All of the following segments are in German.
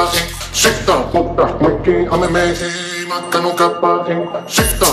capacin, shake down, put that monkey on my man, my canoe shake down.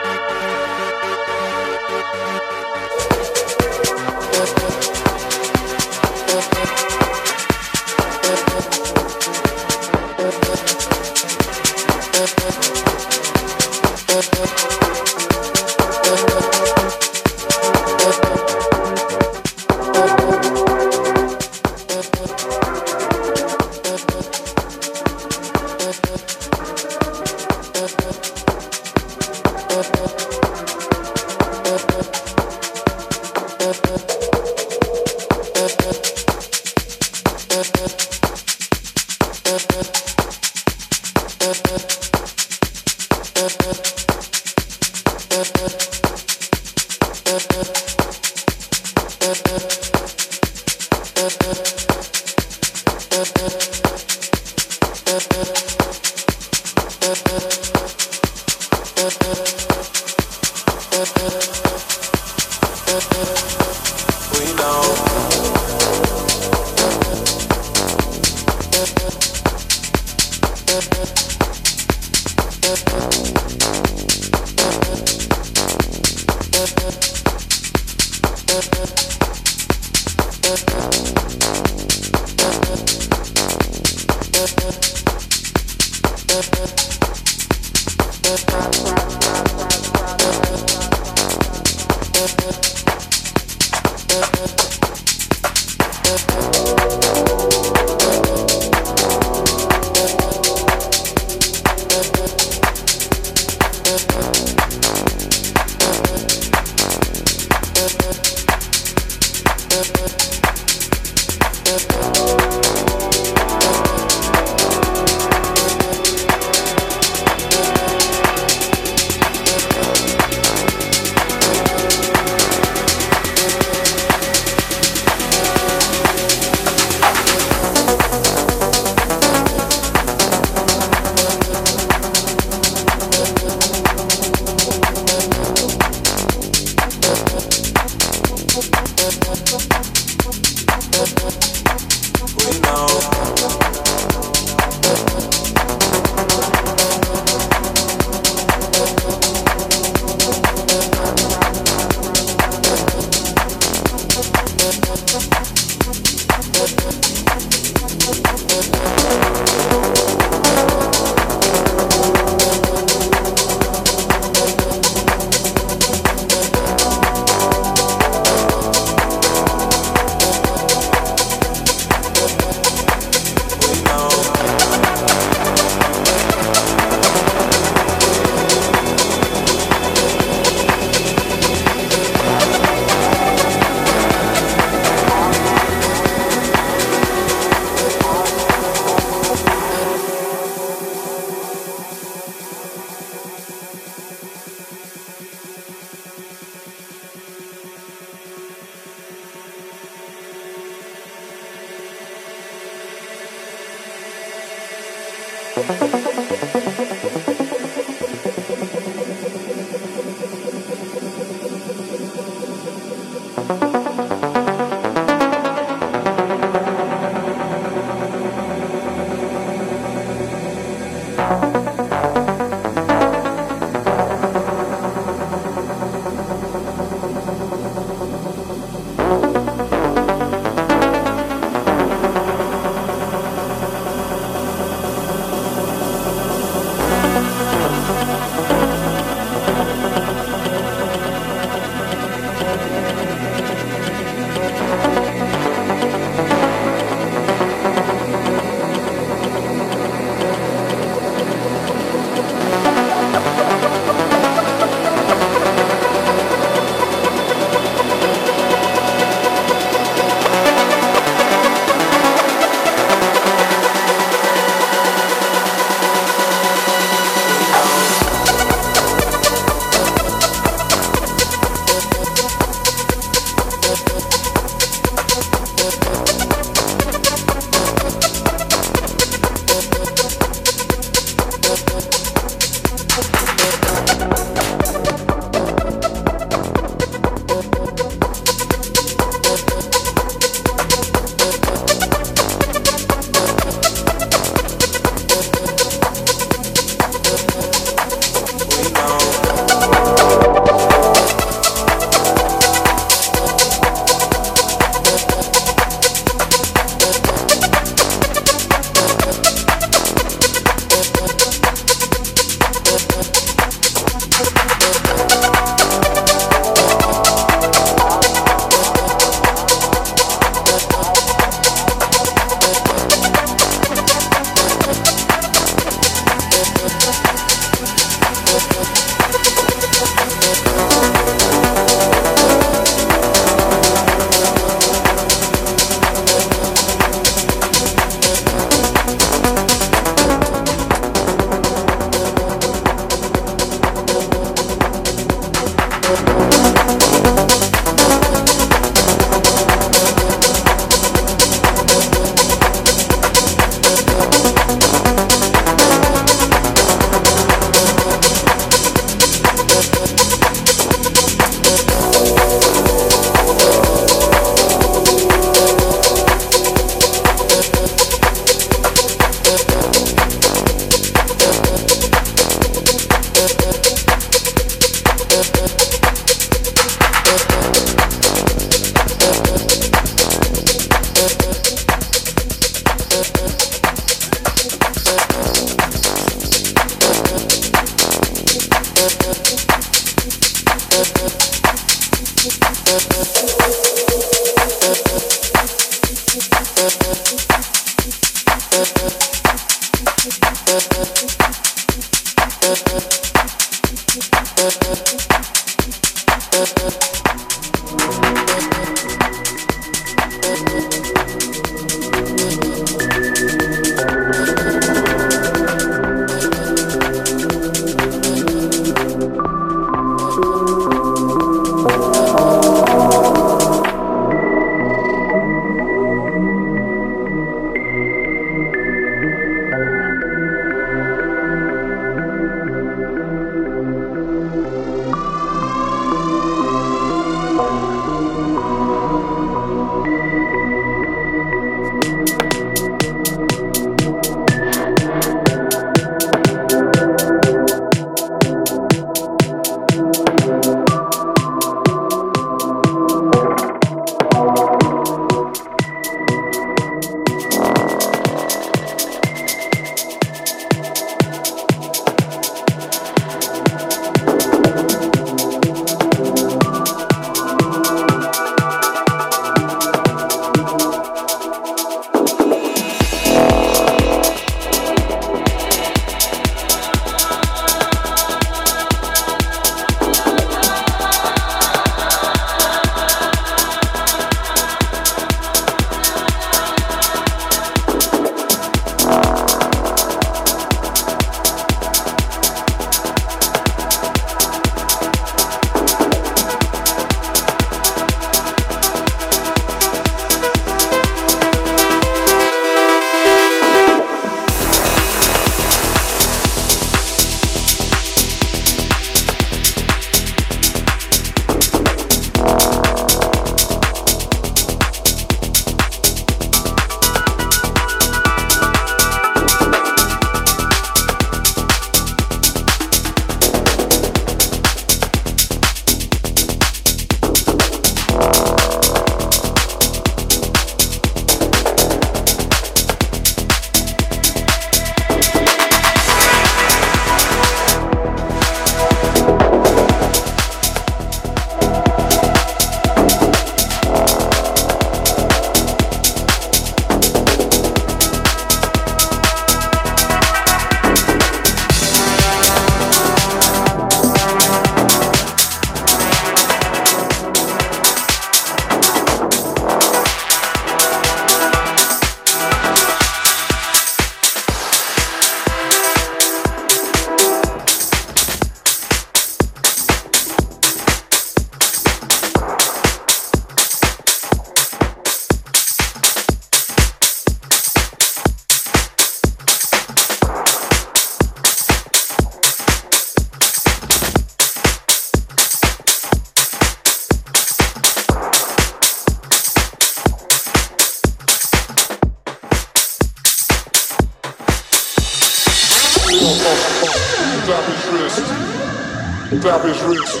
Damage risk.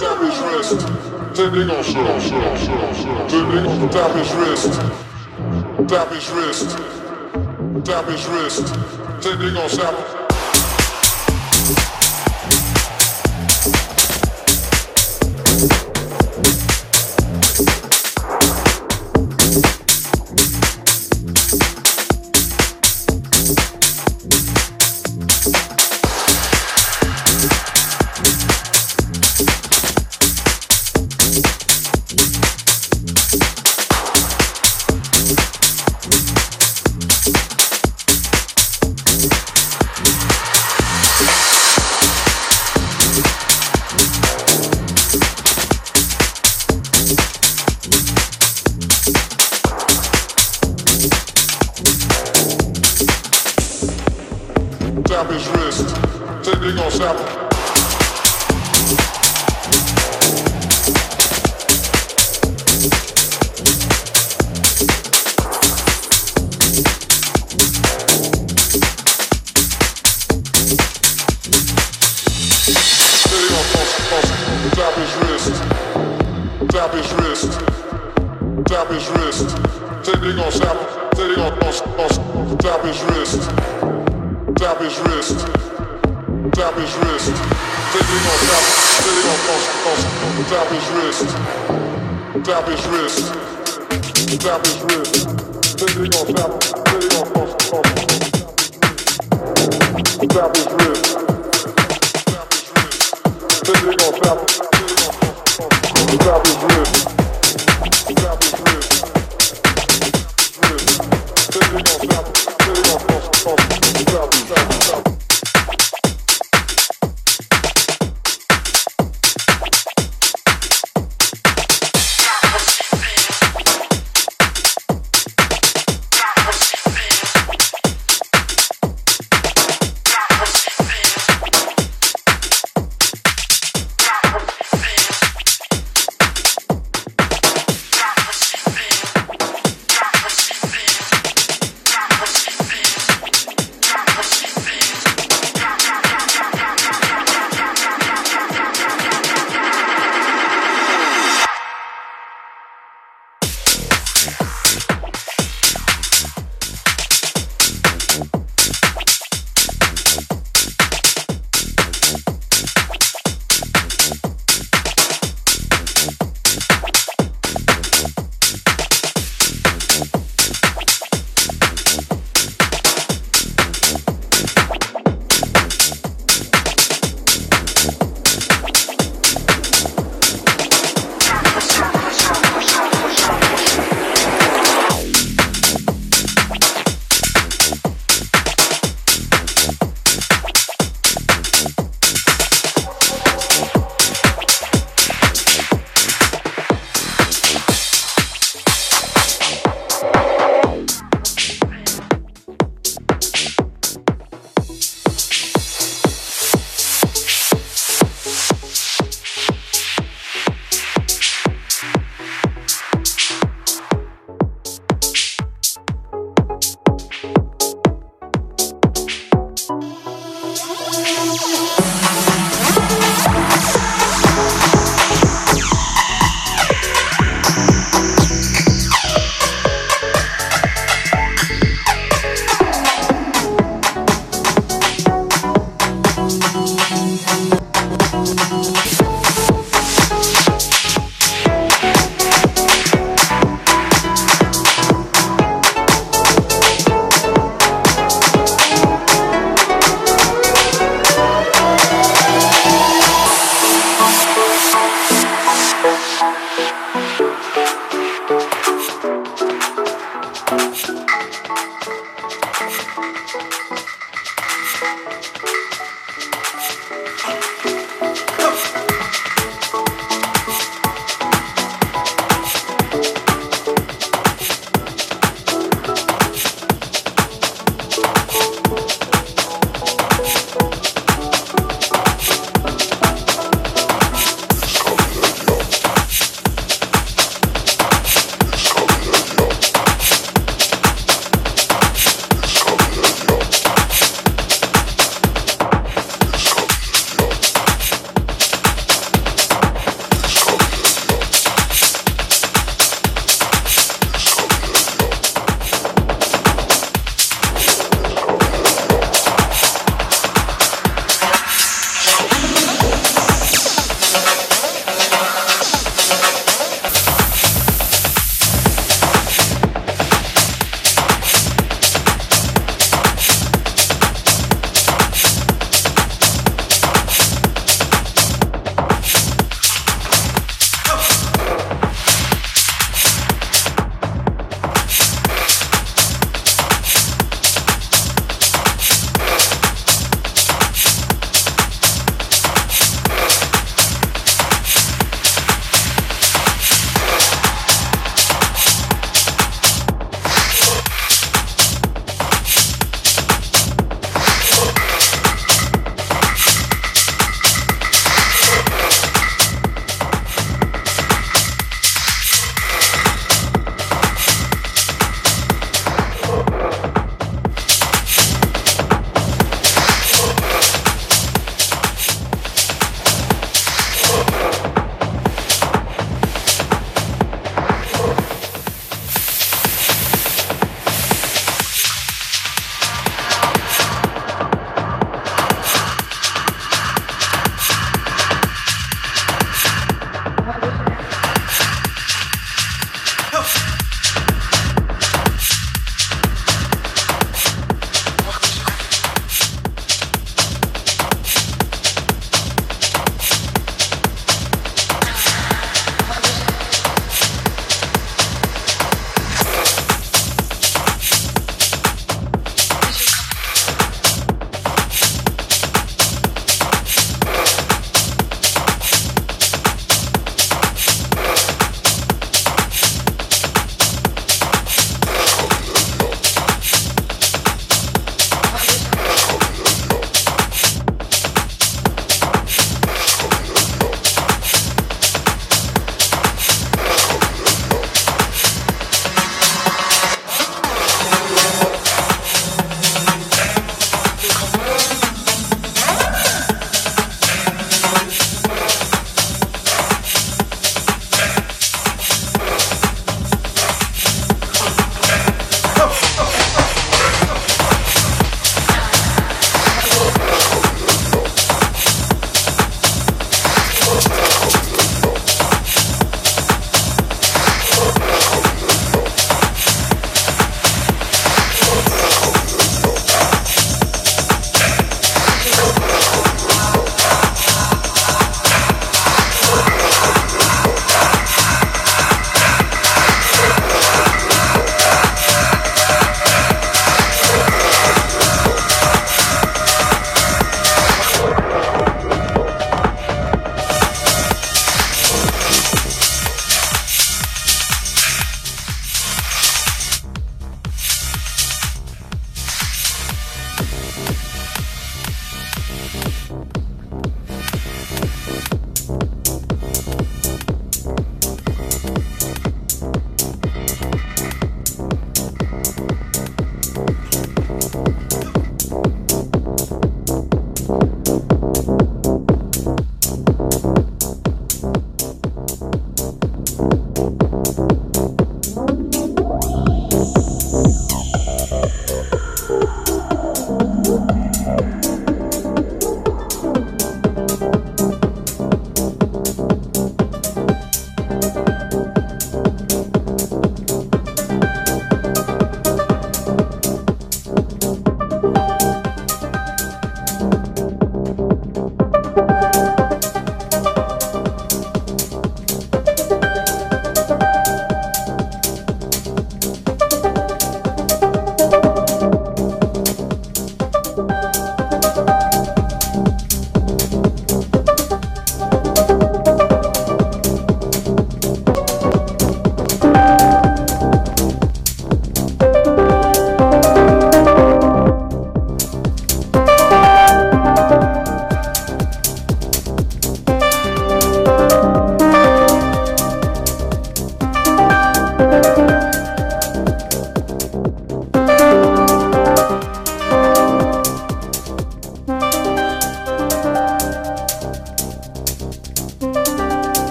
Damage risk. Tending on show. Tending on damage risk. Damage risk. Damage risk. Tending on sample.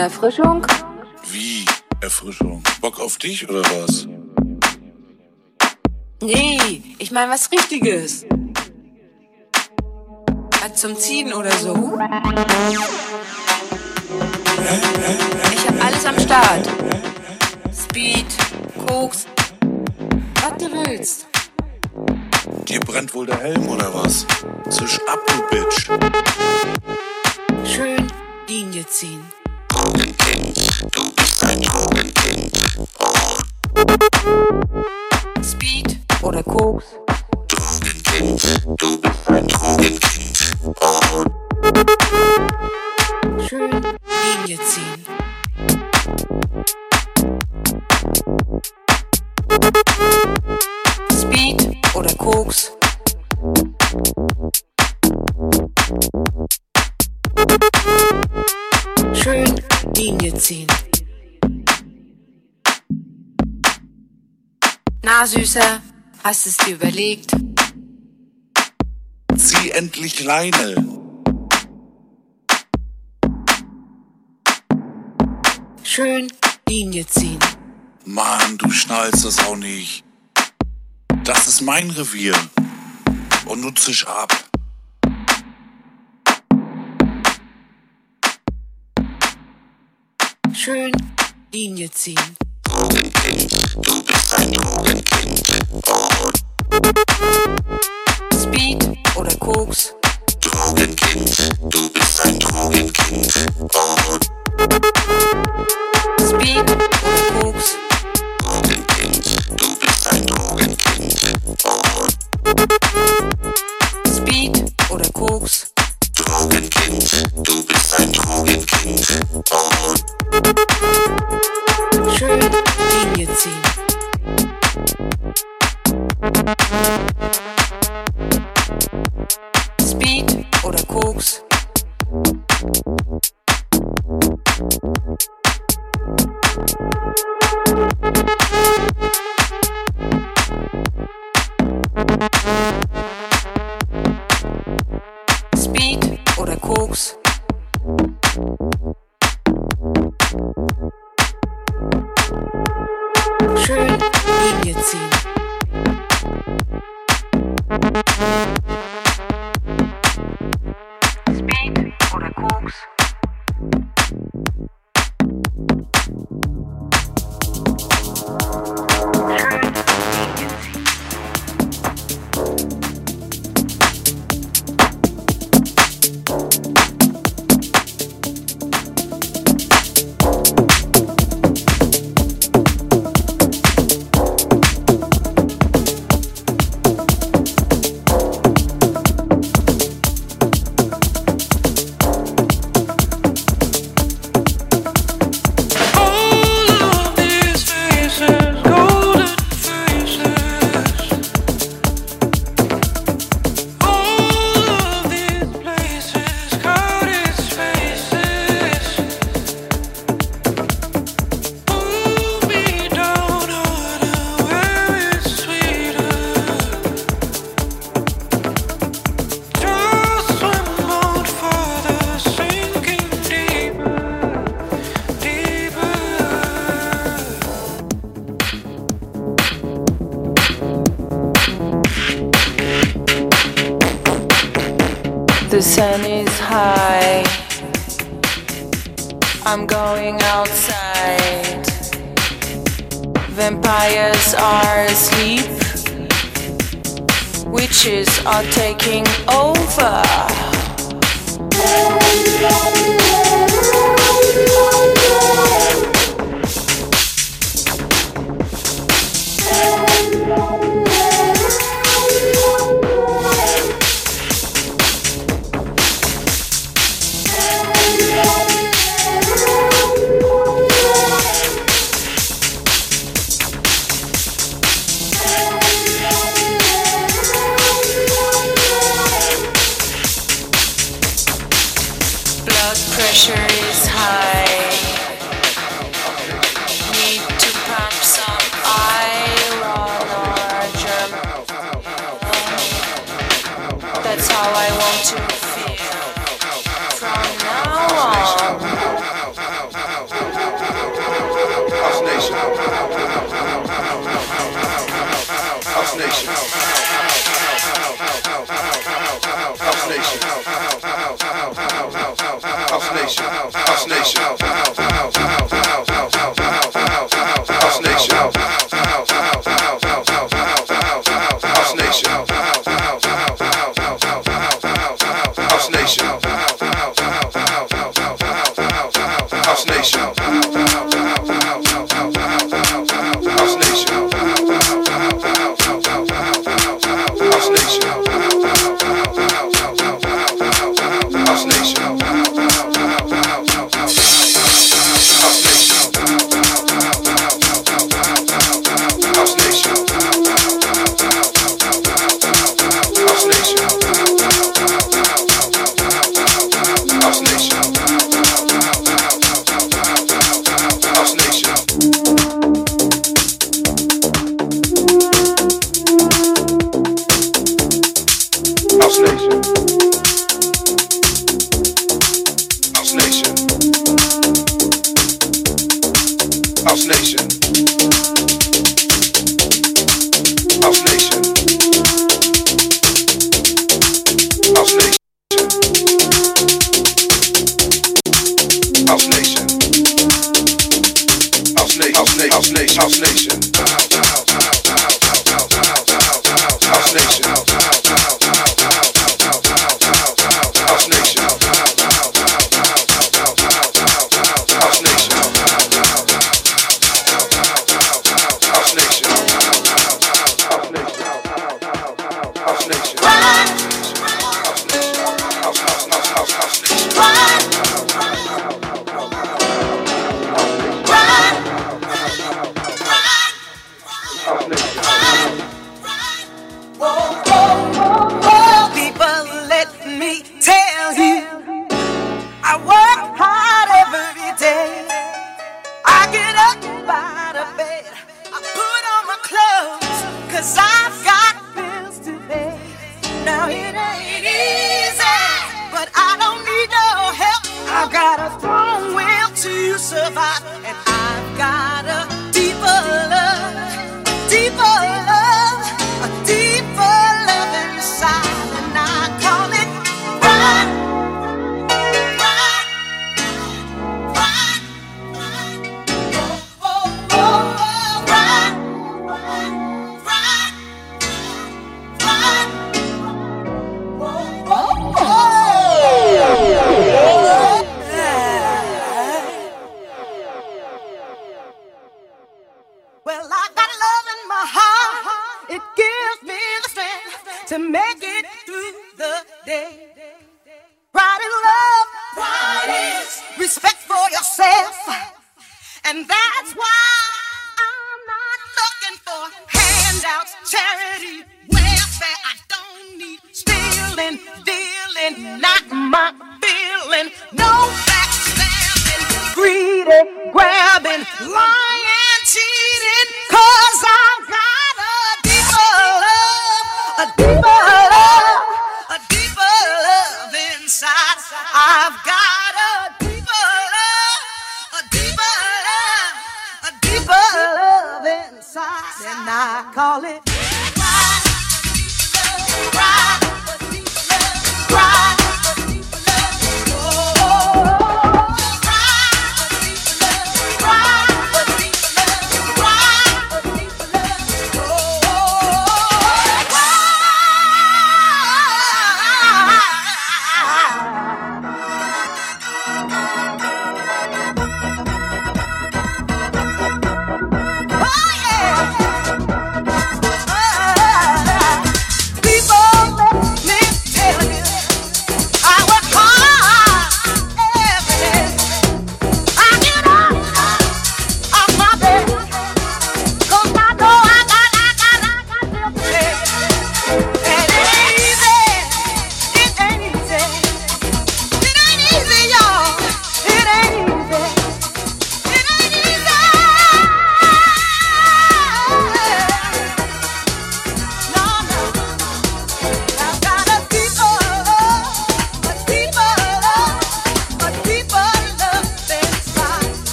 Erfrischung? Wie? Erfrischung? Bock auf dich oder was? Nee, ich mein was Richtiges. Was zum Ziehen oder so. Ich hab alles am Start. Speed, Koks, was du willst. Dir brennt wohl der Helm oder was? Oder Koks. Schön Linie ziehen. Speed oder Koks. Schön Linie ziehen. Na, Süßer, hast es dir überlegt? Zieh endlich Leine. Schön Linie ziehen. Mann, du schnallst das auch nicht. Das ist mein Revier. Und nun zisch ab. Schön Linie ziehen. Speed oder Koks. Speed oder Koks. Speed oder Koks. Schön Linie ziehen. Speed oder Koks. Speed oder Koks. Magazine. Sun is high. I'm going outside. Vampires are asleep. Witches are taking over.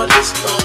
someone else knows.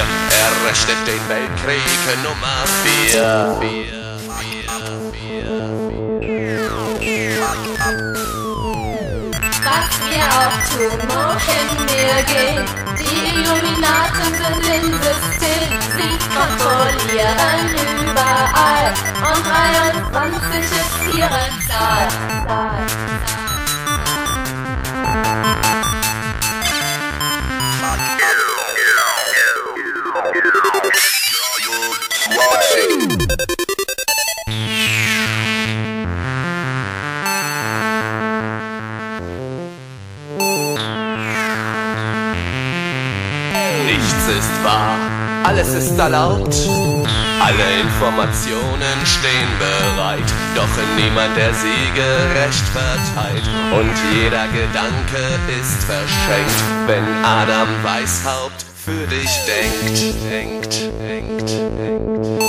Er rechnet den Weltkrieg Nummer 4. Was wir auch tun, wohin wir gehen. Die Illuminaten sind im System. Sie kontrollieren überall. Und 23 ist ihre Zahl. Nichts ist wahr, alles ist erlaubt. Alle Informationen stehen bereit, doch niemand der Siege recht verteilt. Und jeder Gedanke ist verschenkt, wenn Adam Weishaupt für dich denkt, denkt, denkt, denkt.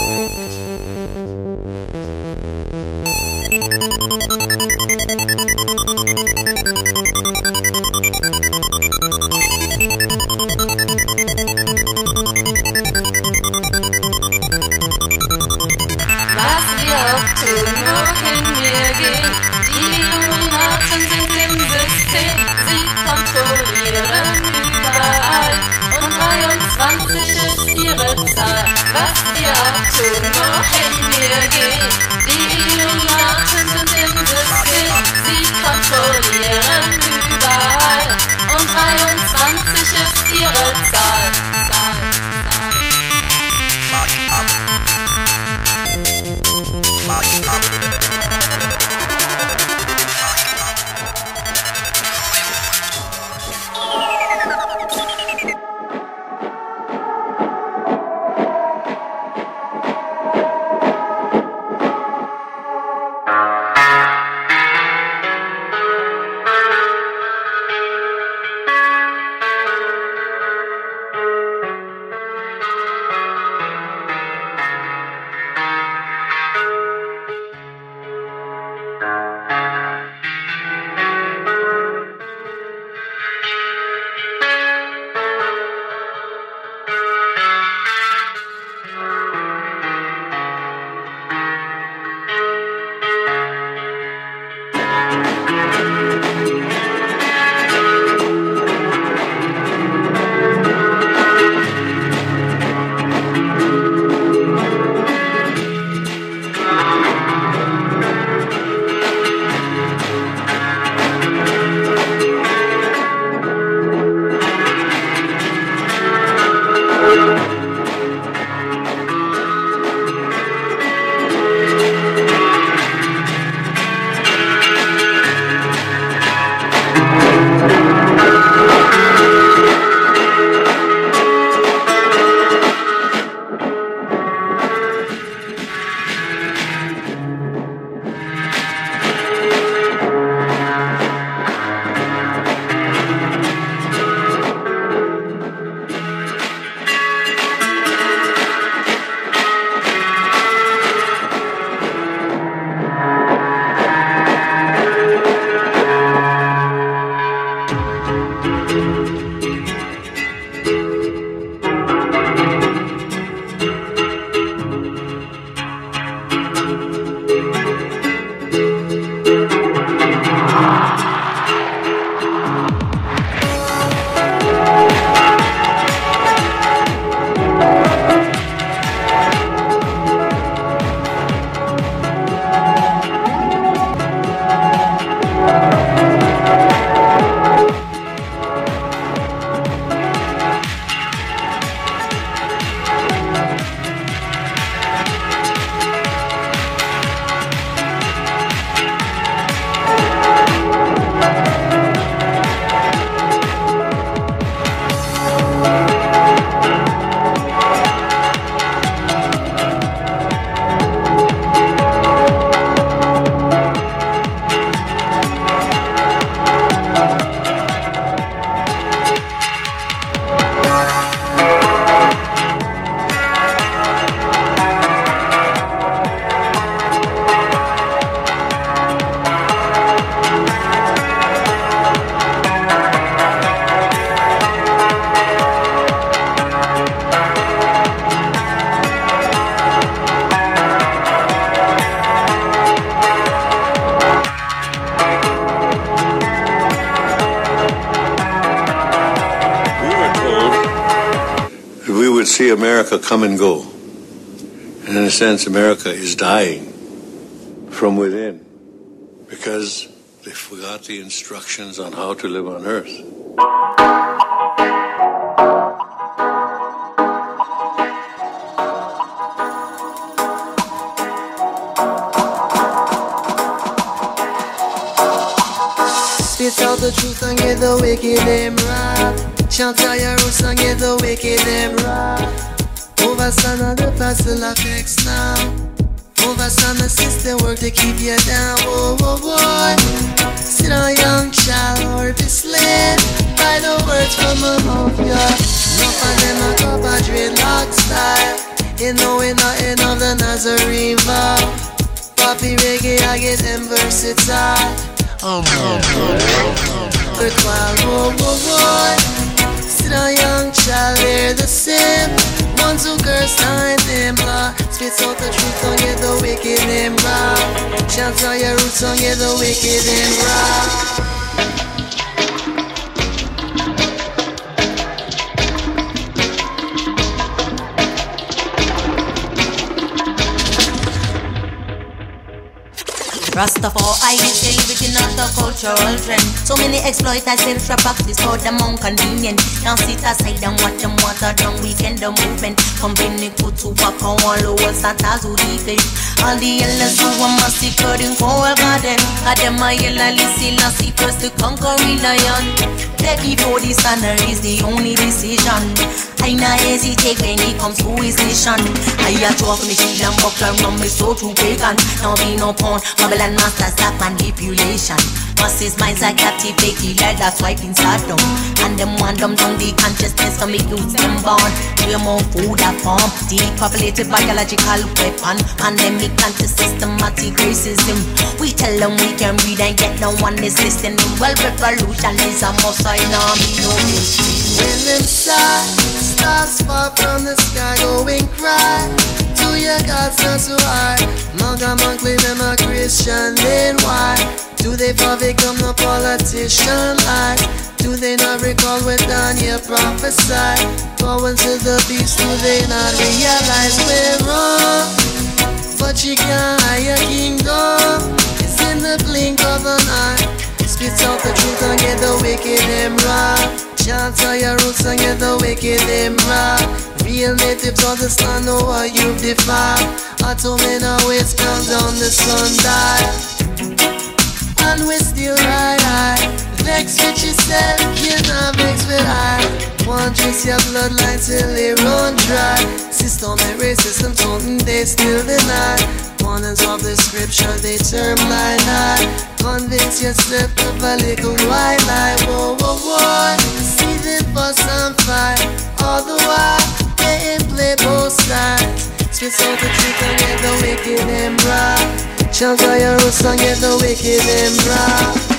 could not hate me again. Come and go. And in a sense, America is dying from within because they forgot the instructions on how to live on earth. Ones who curse behind them, blah. Spits out the truth, don't get the wicked and raw. Chant out your roots, don't get the wicked and raw. Rastafari is still within out the cultural trend. So many exploiters still try practice for them more convenient. Now sit aside and watch them water down weekend the movement. Company put to work on all the world starters who defend. All the yellows who are massacred in Coral Garden. Had them a yellow listen and see first to conquer lion. Take before the sun is the only decision. I not hesitate when it comes to his mission. I a talk me shield and buckler from me so to pagan. Now be no pawn, Babylon master stop manipulation. Masses minds are captivated, like that's are done. And them want them down the consciousness to make youths them born. Way more food at form, depopulated biological weapon. Pandemic anti-systematic racism. We tell them we can read and get no one is listening. Well, revolution is a must, I know me no When them stars, stars fall from the sky, going cry to your gods not so high. Monk them a Christian, then why? Do they fall become no politician like? Do they not recall what Daniel prophesied? Going to the beast, do they not realize we're wrong? But you can't hide your kingdom. It's in the blink of an eye. Spit out the truth and get the wicked them right. Chant out your roots and get the wicked them right. Real natives understand know what you've defied. I told me now it's come down the sundial. And we still ride high. Vex with yourself, you not vex with I. Want trace your bloodline till they run dry. System Systemic racism, something they still deny. Warnings of the scripture they term lie lie. Convince yourself of a little white lie. Whoa, whoa, whoa. The fuss and fight. All the while, they in play both sides. Spit out the truth and get the wicked and right. Shall fire us and get the wicked in black.